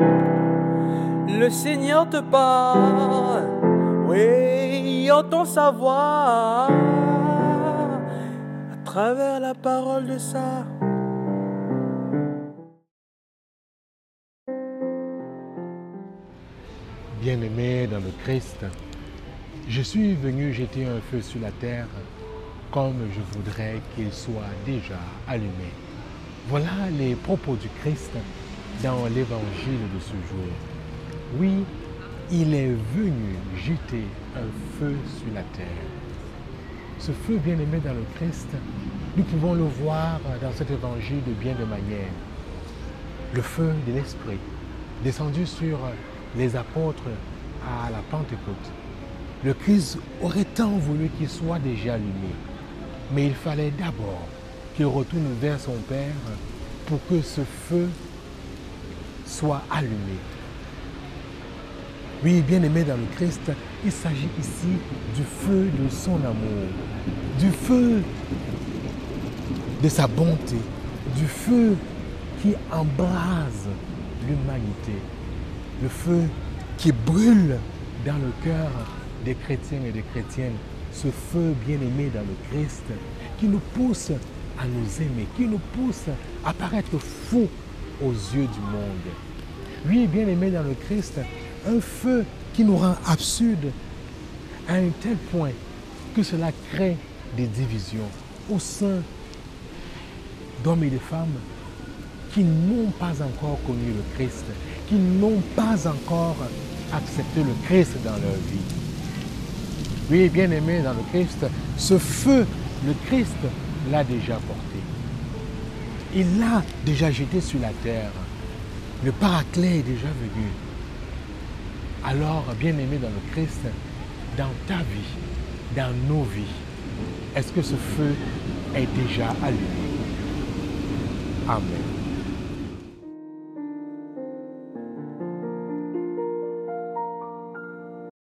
Le Seigneur te parle, oui, entend sa voix à travers la parole de ça. Bien-aimé dans le Christ, je suis venu jeter un feu sur la terre comme je voudrais qu'il soit déjà allumé. Voilà les propos du Christ dans l'évangile de ce jour. Oui, il est venu jeter un feu sur la terre. Ce feu bien-aimé dans le Christ, nous pouvons le voir dans cet évangile de bien de manière. Le feu de l'Esprit descendu sur les apôtres à la Pentecôte. Le Christ aurait tant voulu qu'il soit déjà allumé, mais il fallait d'abord qu'il retourne vers son Père pour que ce feu soit allumé. Oui, bien-aimé dans le Christ, il s'agit ici du feu de son amour, du feu de sa bonté, du feu qui embrase l'humanité, le feu qui brûle dans le cœur des chrétiens et des chrétiennes, ce feu bien-aimé dans le Christ qui nous pousse à nous aimer, qui nous pousse à paraître fous aux yeux du monde. Oui, bien-aimé dans le Christ, un feu qui nous rend absurdes à un tel point que cela crée des divisions au sein d'hommes et de femmes qui n'ont pas encore connu le Christ, qui n'ont pas encore accepté le Christ dans leur vie. Oui, bien aimé dans le Christ, ce feu, le Christ l'a déjà porté. Il l'a déjà jeté sur la terre. Le paraclet est déjà venu. Alors, bien aimé dans le Christ, dans ta vie, dans nos vies, est-ce que ce feu est déjà allumé? Amen.